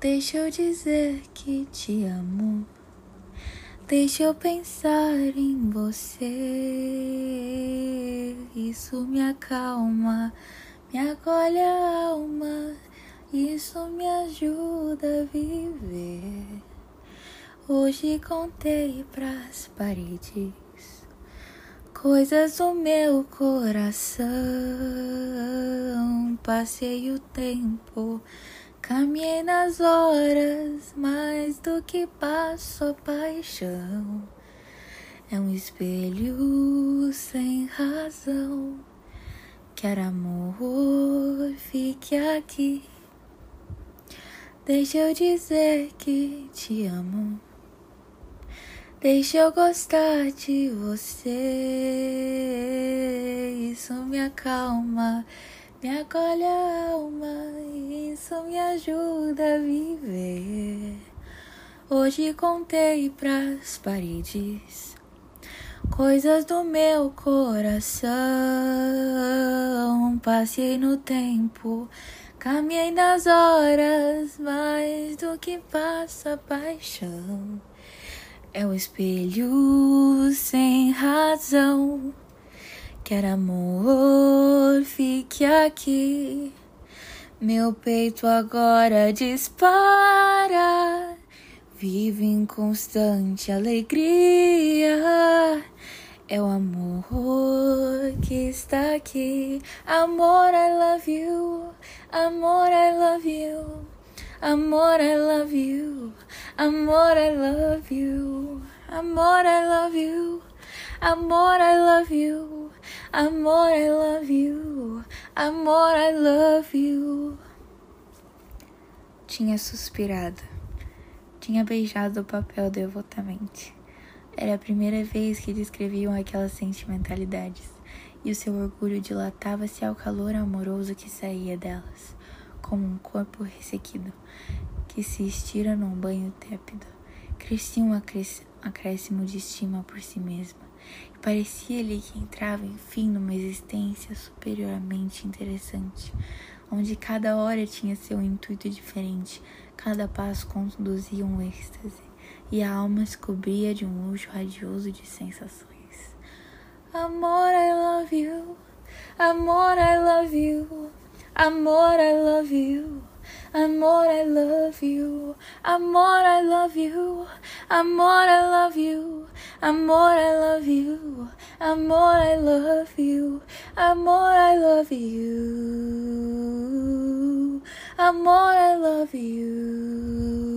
Deixa eu dizer que te amo. Deixa eu pensar em você. Isso me acalma, me acolhe a alma. Isso me ajuda a viver. Hoje contei pras paredes coisas do meu coração. Passei o tempo, caminhei nas horas, mais do que passo a paixão. É um espelho sem razão. Quer amor, fique aqui. Deixa eu dizer que te amo. Deixa eu gostar de você, isso me acalma, me acolhe a alma, isso me ajuda a viver. Hoje contei pras paredes coisas do meu coração, passei no tempo. Caminhei nas horas mais do que passa paixão. É o espelho sem razão. Quer amor, fique aqui. Meu peito agora dispara. Vive em constante alegria. É o amor que está aqui. Amor, I love you. Amor, I love you. Amor, I love you. Amor, I love you. Amor, I love you. Amor, I love you. Amor, I love you. Amor, I love you. Tinha suspirado. Tinha beijado o papel devotamente. Era a primeira vez que descreviam aquelas sentimentalidades, e o seu orgulho dilatava-se ao calor amoroso que saía delas, como um corpo ressequido que se estira num banho tépido. Crescia um acréscimo de estima por si mesma, parecia-lhe que entrava, enfim, numa existência superiormente interessante, onde cada hora tinha seu intuito diferente, cada passo conduzia um êxtase, e a alma se cobria de um luxo radioso de sensações. Amor, I love you. Amor, I love you. Amor, I love you. Amor, I love you. Amor, I love you. Amor, I love you. Amor, I love you. Amor, I love you. Amor, I love you. Amor, I love you.